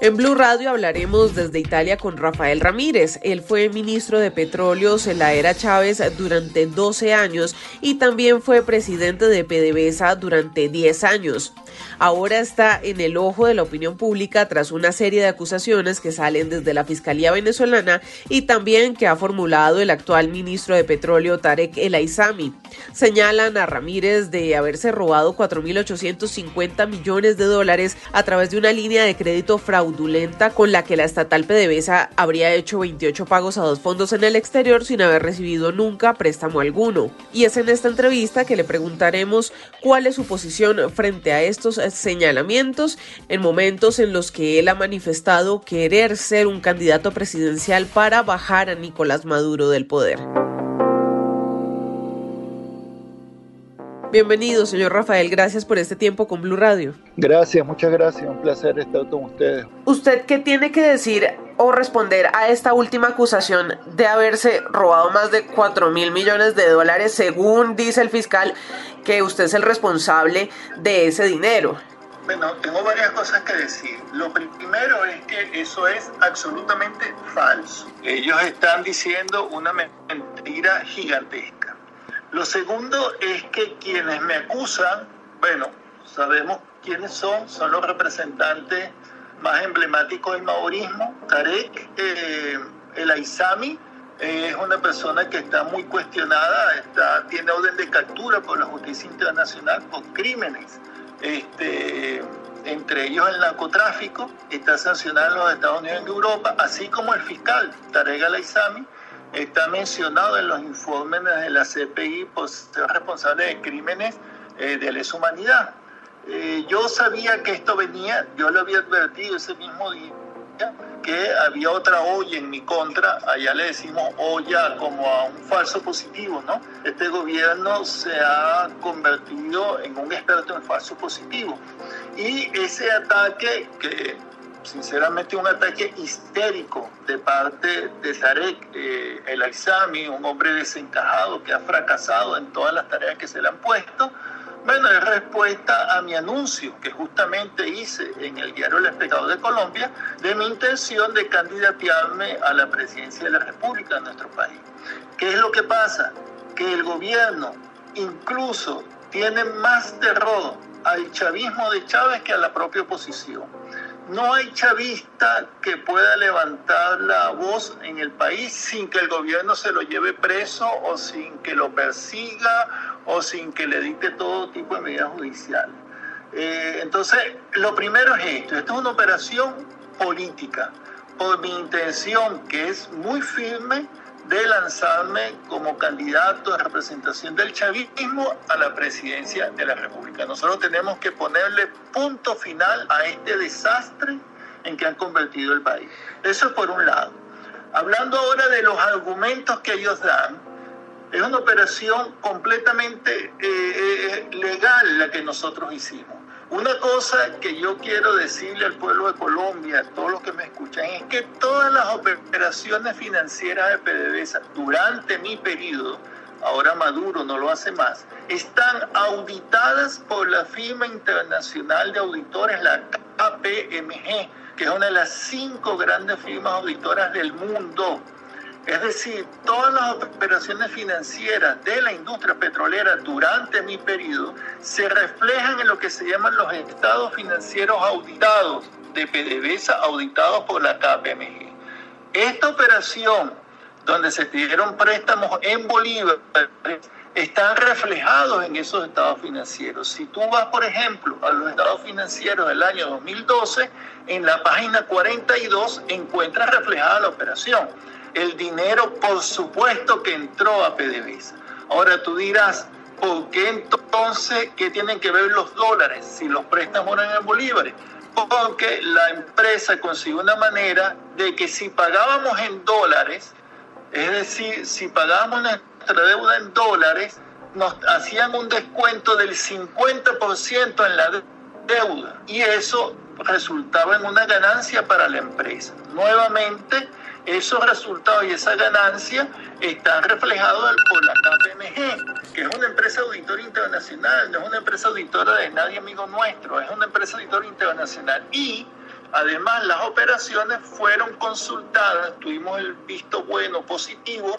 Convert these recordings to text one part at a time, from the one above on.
En Blue Radio hablaremos desde Italia con Rafael Ramírez. Él fue ministro de Petróleos en la era Chávez durante 12 años y también fue presidente de PDVSA durante 10 años. Ahora está en el ojo de la opinión pública tras una serie de acusaciones que salen desde la Fiscalía venezolana y también que ha formulado el actual ministro de Petróleo Tarek El Aizami. Señalan a Ramírez de haberse robado 4.850 millones de dólares a través de una línea de crédito fraudulenta con la que la estatal PDVSA habría hecho 28 pagos a dos fondos en el exterior sin haber recibido nunca préstamo alguno. Y es en esta entrevista que le preguntaremos cuál es su posición frente a estos señalamientos en momentos en los que él ha manifestado querer ser un candidato presidencial para bajar a Nicolás Maduro del poder. Bienvenido, señor Rafael. Gracias por este tiempo con Blue Radio. Gracias, muchas gracias. Un placer estar con ustedes. ¿Usted qué tiene que decir o responder a esta última acusación de haberse robado más de 4 mil millones de dólares, según dice el fiscal, que usted es el responsable de ese dinero? Bueno, tengo varias cosas que decir. Lo primero es que eso es absolutamente falso. Ellos están diciendo una mentira gigantesca. Lo segundo es que quienes me acusan, bueno, sabemos quiénes son, son los representantes más emblemáticos del maorismo. Tarek eh, El Aizami es una persona que está muy cuestionada, está, tiene orden de captura por la justicia internacional por crímenes, este, entre ellos el narcotráfico, está sancionado en los Estados Unidos y en Europa, así como el fiscal Tarek El Aizami está mencionado en los informes de la CPI por ser responsable de crímenes eh, de lesa humanidad. Eh, yo sabía que esto venía, yo lo había advertido ese mismo día, que había otra olla en mi contra, allá le decimos olla como a un falso positivo, ¿no? Este gobierno se ha convertido en un experto en falso positivo. Y ese ataque que sinceramente un ataque histérico de parte de Tarek eh, El Aizami, un hombre desencajado que ha fracasado en todas las tareas que se le han puesto. Bueno, es respuesta a mi anuncio que justamente hice en el diario El Espectador de Colombia de mi intención de candidatearme a la presidencia de la República de nuestro país. ¿Qué es lo que pasa? Que el gobierno incluso tiene más terror al chavismo de Chávez que a la propia oposición no hay chavista que pueda levantar la voz en el país sin que el gobierno se lo lleve preso o sin que lo persiga o sin que le dicte todo tipo de medidas judiciales. Eh, entonces, lo primero es esto, esto es una operación política, por mi intención que es muy firme de lanzarme como candidato de representación del chavismo a la presidencia de la República. Nosotros tenemos que ponerle punto final a este desastre en que han convertido el país. Eso es por un lado. Hablando ahora de los argumentos que ellos dan, es una operación completamente eh, eh, legal la que nosotros hicimos. Una cosa que yo quiero decirle al pueblo de Colombia, a todos los que me escuchan, es que todas las operaciones financieras de PDVSA durante mi periodo, ahora Maduro no lo hace más, están auditadas por la firma internacional de auditores, la KPMG, que es una de las cinco grandes firmas auditoras del mundo. Es decir, todas las operaciones financieras de la industria petrolera durante mi periodo se reflejan en lo que se llaman los estados financieros auditados de PDVSA auditados por la KPMG. Esta operación, donde se dieron préstamos en bolívares, están reflejados en esos estados financieros. Si tú vas, por ejemplo, a los estados financieros del año 2012, en la página 42 encuentras reflejada la operación el dinero, por supuesto que entró a PDVSA. Ahora tú dirás, ¿por qué entonces qué tienen que ver los dólares si los préstamos eran en bolívares? Porque la empresa consiguió una manera de que si pagábamos en dólares, es decir, si pagábamos nuestra deuda en dólares, nos hacían un descuento del 50% en la deuda y eso resultaba en una ganancia para la empresa. Nuevamente, esos resultados y esa ganancia están reflejados por la KPMG, que es una empresa auditora internacional, no es una empresa auditora de nadie amigo nuestro, es una empresa auditora internacional. Y Además, las operaciones fueron consultadas, tuvimos el visto bueno, positivo,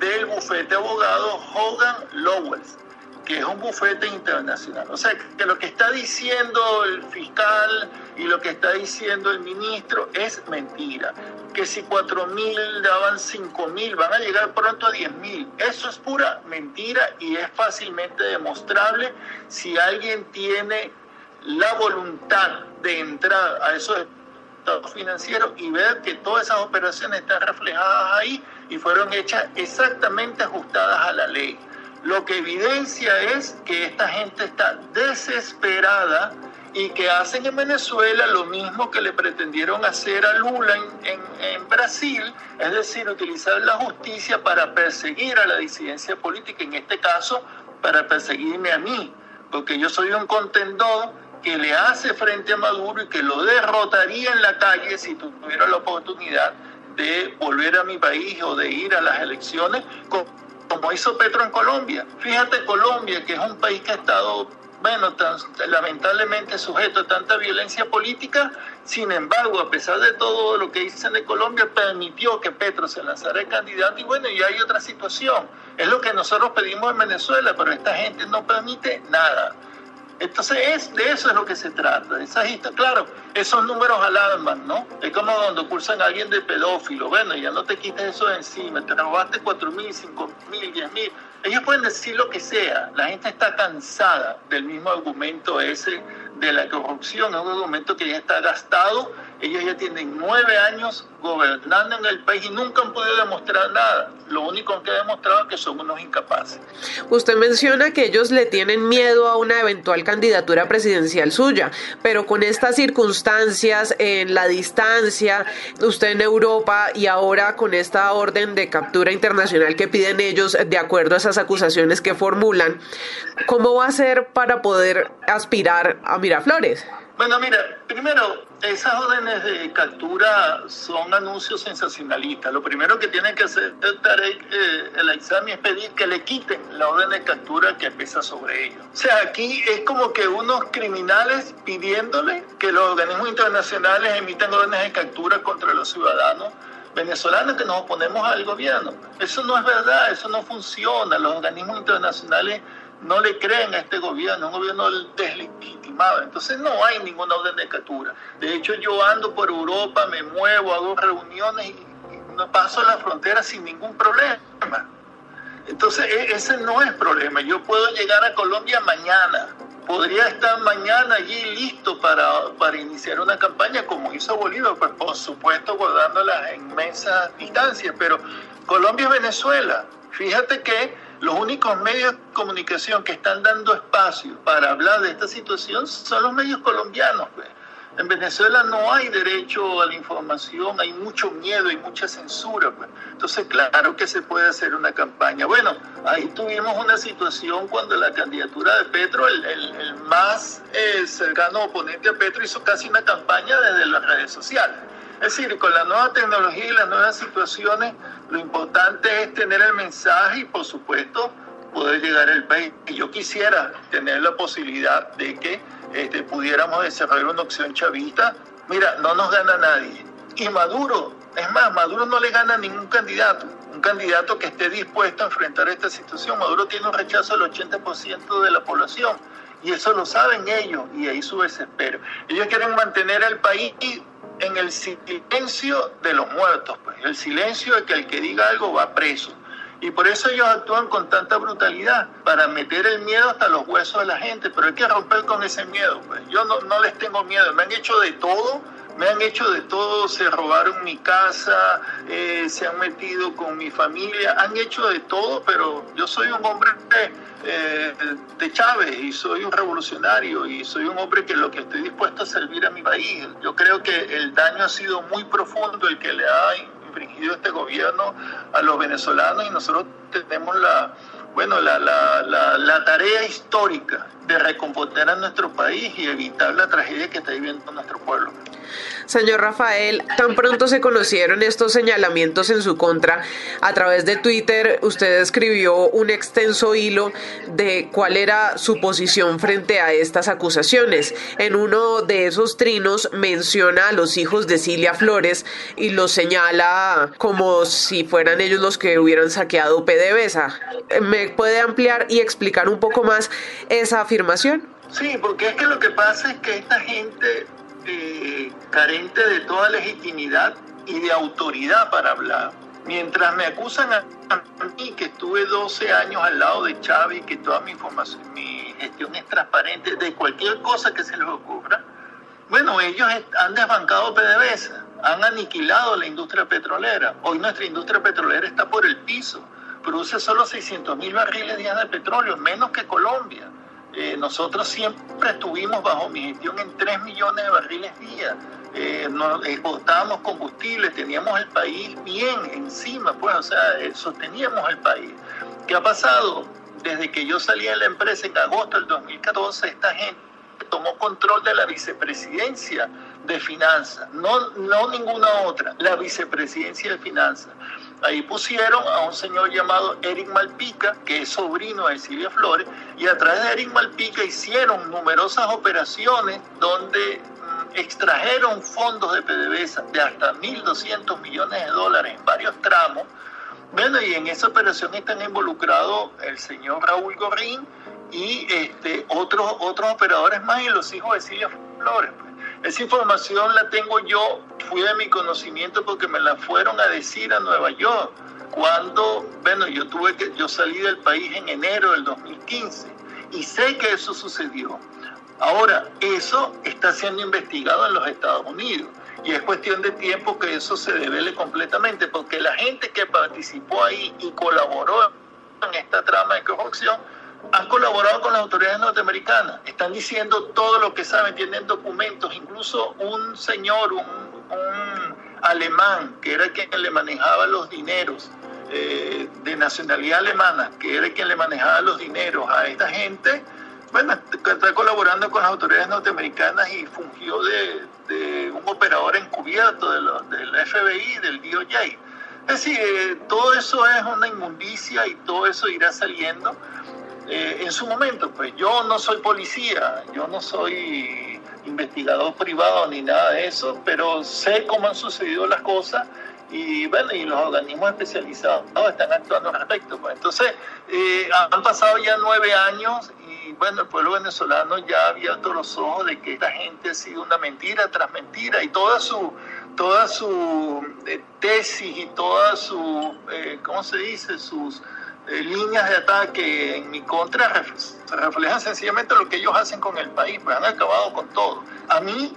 del bufete abogado Hogan Lowells que es un bufete internacional. O sea, que lo que está diciendo el fiscal y lo que está diciendo el ministro es mentira. Que si 4 mil daban 5 mil, van a llegar pronto a 10 mil. Eso es pura mentira y es fácilmente demostrable si alguien tiene la voluntad de entrar a esos estados financieros y ver que todas esas operaciones están reflejadas ahí y fueron hechas exactamente ajustadas a la ley. Lo que evidencia es que esta gente está desesperada y que hacen en Venezuela lo mismo que le pretendieron hacer a Lula en, Brasil, es decir, utilizar la justicia para perseguir a la disidencia política, en este caso para perseguirme a mí, porque yo soy un contendor que le hace frente a Maduro y que lo derrotaría en la calle si tuviera la oportunidad de volver a mi país o de ir a las elecciones como hizo Petro en Colombia. Fíjate Colombia, que es un país que ha estado, bueno, lamentablemente sujeto a tanta violencia política, sin embargo, a pesar de todo lo que dicen de Colombia, permitió que Petro se lanzara el candidato y bueno, y hay otra situación. Es lo que nosotros pedimos en Venezuela, pero esta gente no permite nada. Entonces, es, de eso es lo que se trata. Esas, claro, esos números alarman, ¿no? Es como cuando acusan a alguien de pedófilo. Bueno, ya no te quites eso de encima. Te robaste 4 mil, 5 mil, 10 mil. Ellos pueden decir lo que sea. La gente está cansada del mismo argumento ese de la corrupción. Es un argumento que ya está gastado. Ellos ya tienen nueve años gobernando en el país y nunca han podido demostrar nada. Lo único que han demostrado es que son unos incapaces. Usted menciona que ellos le tienen miedo a una eventual candidatura presidencial suya, pero con estas circunstancias, en la distancia, usted en Europa y ahora con esta orden de captura internacional que piden ellos de acuerdo a esas acusaciones que formulan, ¿cómo va a ser para poder aspirar a Miraflores? Bueno, mira, primero, esas órdenes de captura son anuncios sensacionalistas. Lo primero que tiene que hacer Tarek eh, el examen es pedir que le quiten la orden de captura que pesa sobre ellos. O sea, aquí es como que unos criminales pidiéndole que los organismos internacionales emitan órdenes de captura contra los ciudadanos venezolanos que nos oponemos al gobierno. Eso no es verdad, eso no funciona. Los organismos internacionales no le creen a este gobierno, un gobierno deslegitimado. Entonces no hay ninguna orden de captura. De hecho, yo ando por Europa, me muevo, hago reuniones y, no paso la frontera sin ningún problema. Entonces, e, ese no es problema. Yo puedo llegar a Colombia mañana. Podría estar mañana allí listo para, para iniciar una campaña como hizo Bolívar, pues por supuesto guardando las inmensas distancias. Pero Colombia y Venezuela, fíjate que los únicos medios de comunicación que están dando espacio para hablar de esta situación son los medios colombianos. Pues. En Venezuela no hay derecho a la información, hay mucho miedo, y mucha censura. Pues. Entonces, claro que se puede hacer una campaña. Bueno, ahí tuvimos una situación cuando la candidatura de Petro, el, más eh, cercano oponente a Petro, hizo casi una campaña desde las redes sociales. Es decir, con la nueva tecnología y las nuevas situaciones, lo importante es tener el mensaje y, por supuesto, poder llegar al país. Y yo quisiera tener la posibilidad de que este, pudiéramos desarrollar una opción chavista. Mira, no nos gana nadie. Y Maduro, es más, Maduro no le gana a ningún candidato. Un candidato que esté dispuesto a enfrentar esta situación. Maduro tiene un rechazo del 80% de la población. Y eso lo saben ellos y ahí su desespero. Ellos quieren mantener al país en el silencio de los muertos, pues, el silencio de que el que diga algo va preso. Y por eso ellos actúan con tanta brutalidad, para meter el miedo hasta los huesos de la gente, pero hay que romper con ese miedo. Pues. Yo no, no les tengo miedo, me han hecho de todo, me han hecho de todo, se robaron mi casa, eh, se han metido con mi familia, han hecho de todo, pero yo soy un hombre eh, de Chávez y soy un revolucionario y soy un hombre que lo que estoy dispuesto a servir a mi país. Yo creo que el daño ha sido muy profundo el que le ha infringido este gobierno a los venezolanos y nosotros tenemos la, bueno, la, la, la, la tarea histórica de recomponer a nuestro país y evitar la tragedia que está viviendo nuestro pueblo. Señor Rafael, tan pronto se conocieron estos señalamientos en su contra, a través de Twitter usted escribió un extenso hilo de cuál era su posición frente a estas acusaciones. En uno de esos trinos menciona a los hijos de Cilia Flores y los señala como si fueran ellos los que hubieran saqueado PDVSA. ¿Me puede ampliar y explicar un poco más esa afirmación? Sí, porque es que lo que pasa es que esta gente eh, carente de toda legitimidad y de autoridad para hablar. Mientras me acusan a, mí que estuve 12 años al lado de Chávez, que toda mi información, mi gestión es transparente de cualquier cosa que se les ocurra, bueno, ellos han desbancado PDVSA, han aniquilado la industria petrolera. Hoy nuestra industria petrolera está por el piso, produce solo 600 mil barriles día de petróleo, menos que Colombia. Eh, nosotros siempre estuvimos bajo mi gestión en 3 millones de barriles día. Eh, exportábamos combustible, teníamos el país bien encima, pues, o sea, eh, sosteníamos el país. ¿Qué ha pasado? Desde que yo salí de la empresa en agosto del 2014, esta gente tomó control de la vicepresidencia de finanzas, no, no ninguna otra, la vicepresidencia de finanzas. Ahí pusieron a un señor llamado Eric Malpica, que es sobrino de Silvia Flores, y a través de Eric Malpica hicieron numerosas operaciones donde mm, extrajeron fondos de PDVSA de hasta 1.200 millones de dólares en varios tramos. Bueno, y en esa operación están involucrados el señor Raúl Gorrín y este, otros, otros operadores más y los hijos de Silvia Flores. Esa información la tengo yo, fui de mi conocimiento porque me la fueron a decir a Nueva York. Cuando, bueno, yo tuve que, yo salí del país en enero del 2015 y sé que eso sucedió. Ahora, eso está siendo investigado en los Estados Unidos y es cuestión de tiempo que eso se devele completamente porque la gente que participó ahí y colaboró en esta trama de corrupción han colaborado con las autoridades norteamericanas, están diciendo todo lo que saben, tienen documentos, incluso un señor, un, alemán, que era quien le manejaba los dineros, eh, de nacionalidad alemana, que era quien le manejaba los dineros a esta gente, bueno, está colaborando con las autoridades norteamericanas y fungió de, un operador encubierto de del FBI, del DOJ. Es decir, eh, todo eso es una inmundicia y todo eso irá saliendo. Eh, en su momento, pues yo no soy policía, yo no soy investigador privado ni nada de eso, pero sé cómo han sucedido las cosas y bueno, y los organismos especializados están actuando al respecto. Pues. Entonces, eh, han pasado ya nueve años y bueno, el pueblo venezolano ya ha abierto los ojos de que esta gente ha sido una mentira tras mentira y toda su, toda su eh, tesis y toda su, ¿cómo se dice? Sus eh, líneas de ataque en mi contra reflejan sencillamente lo que ellos hacen con el país, pues han acabado con todo. A mí,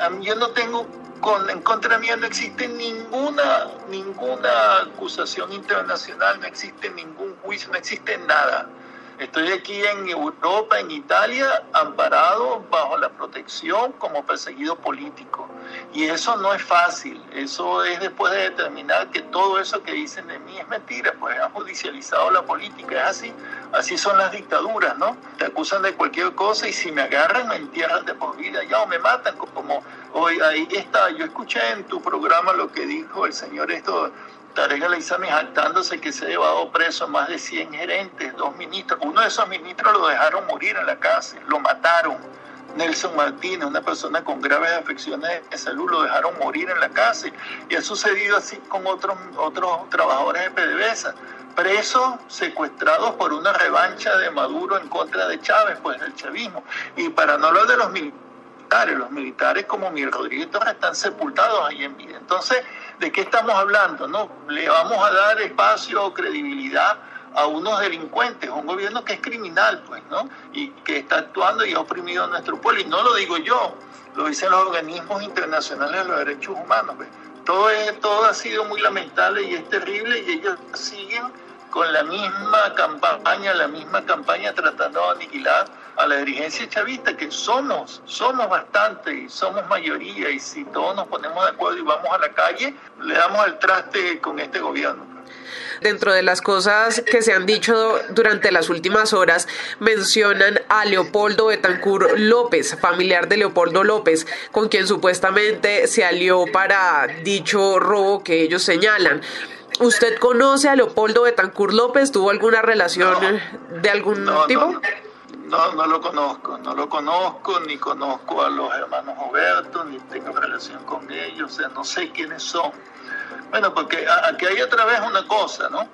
a mí yo no tengo, con, en contra mía no existe ninguna, ninguna acusación internacional, no existe ningún juicio, no existe nada. Estoy aquí en Europa, en Italia, amparado bajo la protección como perseguido político. Y eso no es fácil. Eso es después de determinar que todo eso que dicen de mí es mentira, pues han judicializado la política. Es así. Así son las dictaduras, ¿no? Te acusan de cualquier cosa y si me agarran me entierran de por vida ya o me matan. Como hoy ahí está. Yo escuché en tu programa lo que dijo el señor esto Tarek Aleizami jactándose que se ha llevado preso más de 100 gerentes, dos ministros. Uno de esos ministros lo dejaron morir en la cárcel, lo mataron. Nelson Martínez, una persona con graves afecciones de salud, lo dejaron morir en la cárcel. Y ha sucedido así con otros, otros trabajadores de PDVSA, presos, secuestrados por una revancha de Maduro en contra de Chávez, pues del chavismo. Y para no hablar de los militares, los militares como Miguel Rodríguez están sepultados ahí en vida. Entonces, ¿de qué estamos hablando? No, le vamos a dar espacio o credibilidad a unos delincuentes, un gobierno que es criminal, pues, ¿no? Y que está actuando y ha oprimido a nuestro pueblo. Y no lo digo yo, lo dicen los organismos internacionales de los derechos humanos. Pues. Todo, es, todo ha sido muy lamentable y es terrible y ellos siguen con la misma campaña, la misma campaña tratando de aniquilar a la dirigencia chavista, que somos, somos bastante y somos mayoría, y si todos nos ponemos de acuerdo y vamos a la calle, le damos el traste con este gobierno. Dentro de las cosas que se han dicho durante las últimas horas, mencionan a Leopoldo Betancur López, familiar de Leopoldo López, con quien supuestamente se alió para dicho robo que ellos señalan. ¿Usted conoce a Leopoldo Betancur López? ¿Tuvo alguna relación de algún tipo? No, no lo conozco, no lo conozco, ni conozco a los hermanos Roberto, ni tengo relación con ellos, o sea, no sé quiénes son. Bueno, porque aquí hay otra vez una cosa, ¿no?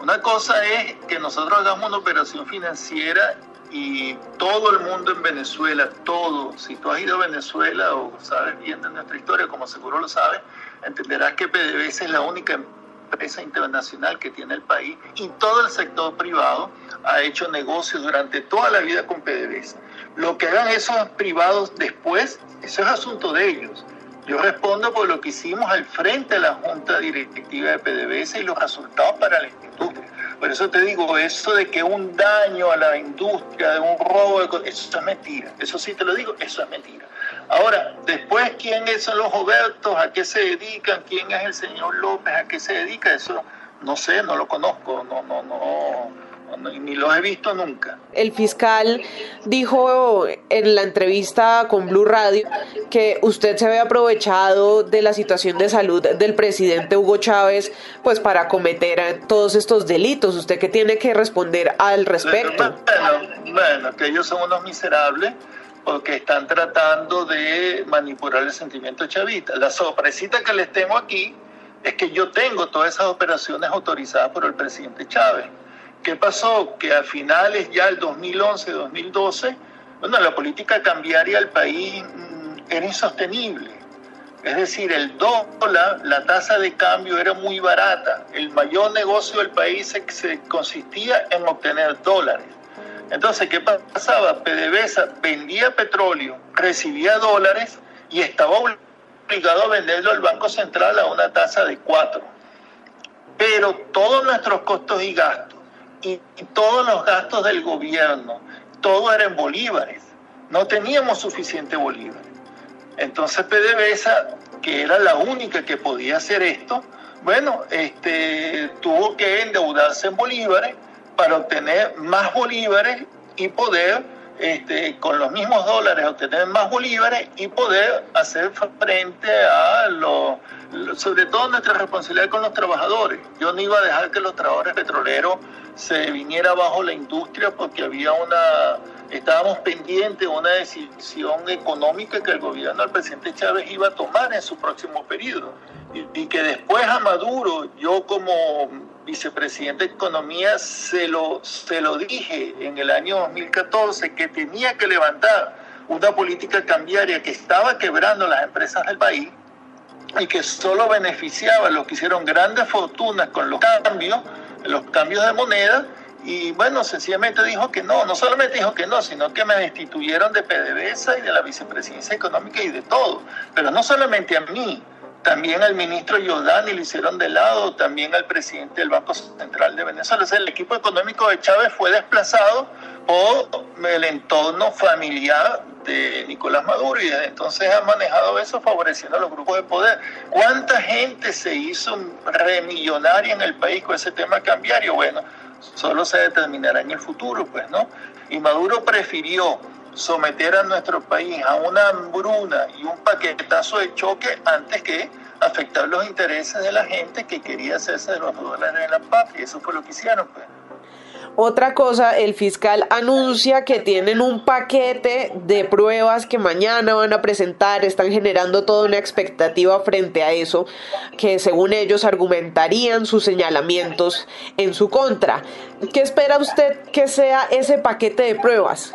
Una cosa es que nosotros hagamos una operación financiera y todo el mundo en Venezuela, todo, si tú has ido a Venezuela o sabes bien de nuestra historia, como seguro lo sabes, entenderás que PDVSA es la única empresa internacional que tiene el país y todo el sector privado ha hecho negocios durante toda la vida con PDVSA. Lo que hagan esos privados después, eso es asunto de ellos. Yo respondo por lo que hicimos al frente de la Junta Directiva de PDVSA y los resultados para la industria. Por eso te digo, eso de que un daño a la industria, de un robo, eso es mentira. Eso sí te lo digo, eso es mentira. Ahora, después, ¿quién son los Robertos? ¿A qué se dedican? ¿Quién es el señor López? ¿A qué se dedica? Eso no sé, no lo conozco, no, no, no, ni lo he visto nunca. El fiscal dijo en la entrevista con Blue Radio que usted se había aprovechado de la situación de salud del presidente Hugo Chávez pues para cometer todos estos delitos. ¿Usted qué tiene que responder al respecto? Bueno, bueno que ellos son unos miserables porque están tratando de manipular el sentimiento chavista. La sorpresita que les tengo aquí es que yo tengo todas esas operaciones autorizadas por el presidente Chávez. ¿Qué pasó? Que a finales ya del 2011-2012, bueno, la política cambiaria del país mm, era insostenible. Es decir, el dólar, la tasa de cambio era muy barata. El mayor negocio del país se consistía en obtener dólares. Entonces, ¿qué pasaba? PDVSA vendía petróleo, recibía dólares y estaba obligado a venderlo al Banco Central a una tasa de 4. Pero todos nuestros costos y gastos y, todos los gastos del gobierno, todo era en bolívares. No teníamos suficiente bolívares. Entonces PDVSA, que era la única que podía hacer esto, bueno, este, tuvo que endeudarse en bolívares para obtener más bolívares y poder, este, con los mismos dólares, obtener más bolívares y poder hacer frente a lo, sobre todo nuestra responsabilidad con los trabajadores. Yo no iba a dejar que los trabajadores petroleros se viniera bajo la industria porque había una, estábamos pendientes de una decisión económica que el gobierno del presidente Chávez iba a tomar en su próximo periodo. Y, y que después a Maduro, yo como vicepresidente de Economía, se lo, se lo dije en el año 2014 que tenía que levantar una política cambiaria que estaba quebrando las empresas del país y que solo beneficiaba a los que hicieron grandes fortunas con los cambios, los cambios de moneda, y bueno, sencillamente dijo que no, no solamente dijo que no, sino que me destituyeron de PDVSA y de la vicepresidencia económica y de todo. Pero no solamente a mí, también al ministro Giordani le hicieron de lado, también al presidente del Banco Central de Venezuela. el equipo económico de Chávez fue desplazado por el entorno familiar de Nicolás Maduro y entonces ha manejado eso favoreciendo a los grupos de poder. ¿Cuánta gente se hizo remillonaria en el país con ese tema cambiario? Bueno, solo se determinará en el futuro, pues, ¿no? Y Maduro prefirió someter a nuestro país a una hambruna y un paquetazo de choque antes que afectar los intereses de la gente que quería hacerse de los dólares de la patria. Eso fue lo que hicieron. Pues. Otra cosa, el fiscal anuncia que tienen un paquete de pruebas que mañana van a presentar, están generando toda una expectativa frente a eso, que según ellos argumentarían sus señalamientos en su contra. ¿Qué espera usted que sea ese paquete de pruebas?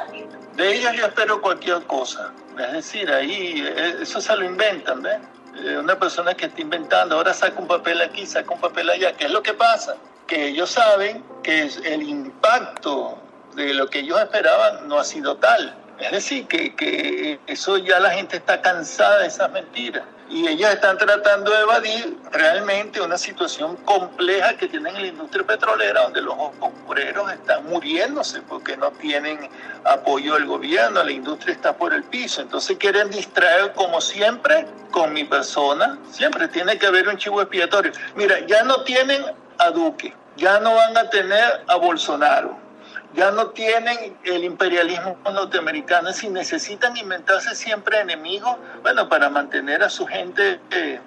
De ellos yo espero cualquier cosa. Es decir, ahí eh, eso se lo inventan. Eh, una persona que está inventando, ahora saca un papel aquí, saca un papel allá. ¿Qué es lo que pasa? Que ellos saben que el impacto de lo que ellos esperaban no ha sido tal. Es decir, que, que eso ya la gente está cansada de esas mentiras y ellas están tratando de evadir realmente una situación compleja que tienen en la industria petrolera, donde los obreros están muriéndose porque no tienen apoyo del gobierno, la industria está por el piso. Entonces quieren distraer, como siempre, con mi persona. Siempre tiene que haber un chivo expiatorio. Mira, ya no tienen a Duque, ya no van a tener a Bolsonaro, ya no tienen el imperialismo norteamericano, si necesitan inventarse siempre enemigos, bueno, para mantener a su gente, eh,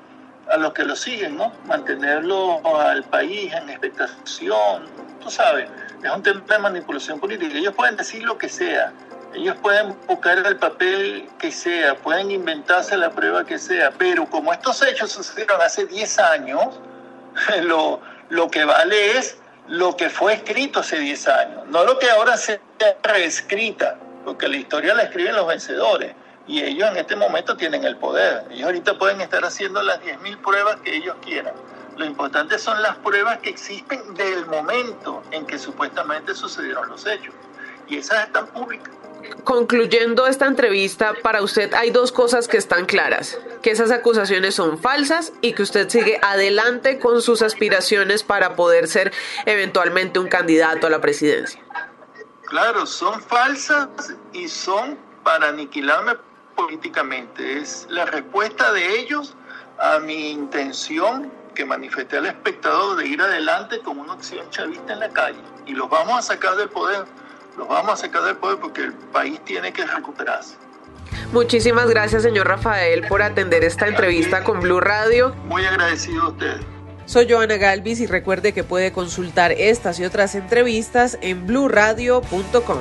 a los que lo siguen, ¿no? Mantenerlo al país en expectación, tú sabes, es un tema de manipulación política. Ellos pueden decir lo que sea, ellos pueden buscar el papel que sea, pueden inventarse la prueba que sea, pero como estos hechos sucedieron hace 10 años, lo, lo que vale es lo que fue escrito hace 10 años, no lo que ahora se reescrita, porque la historia la escriben los vencedores y ellos en este momento tienen el poder. Ellos ahorita pueden estar haciendo las 10.000 pruebas que ellos quieran. Lo importante son las pruebas que existen del momento en que supuestamente sucedieron los hechos. Y esas están públicas. Concluyendo esta entrevista, para usted hay dos cosas que están claras, que esas acusaciones son falsas y que usted sigue adelante con sus aspiraciones para poder ser eventualmente un candidato a la presidencia. Claro, son falsas y son para aniquilarme políticamente. Es la respuesta de ellos a mi intención que manifesté al espectador de ir adelante con una acción chavista en la calle. Y los vamos a sacar del poder los vamos a sacar del poder porque el país tiene que recuperarse. Muchísimas gracias, señor Rafael, por atender esta entrevista con Blue Radio. Muy agradecido a ustedes. Soy Joana Galvis y recuerde que puede consultar estas y otras entrevistas en bluradio.com.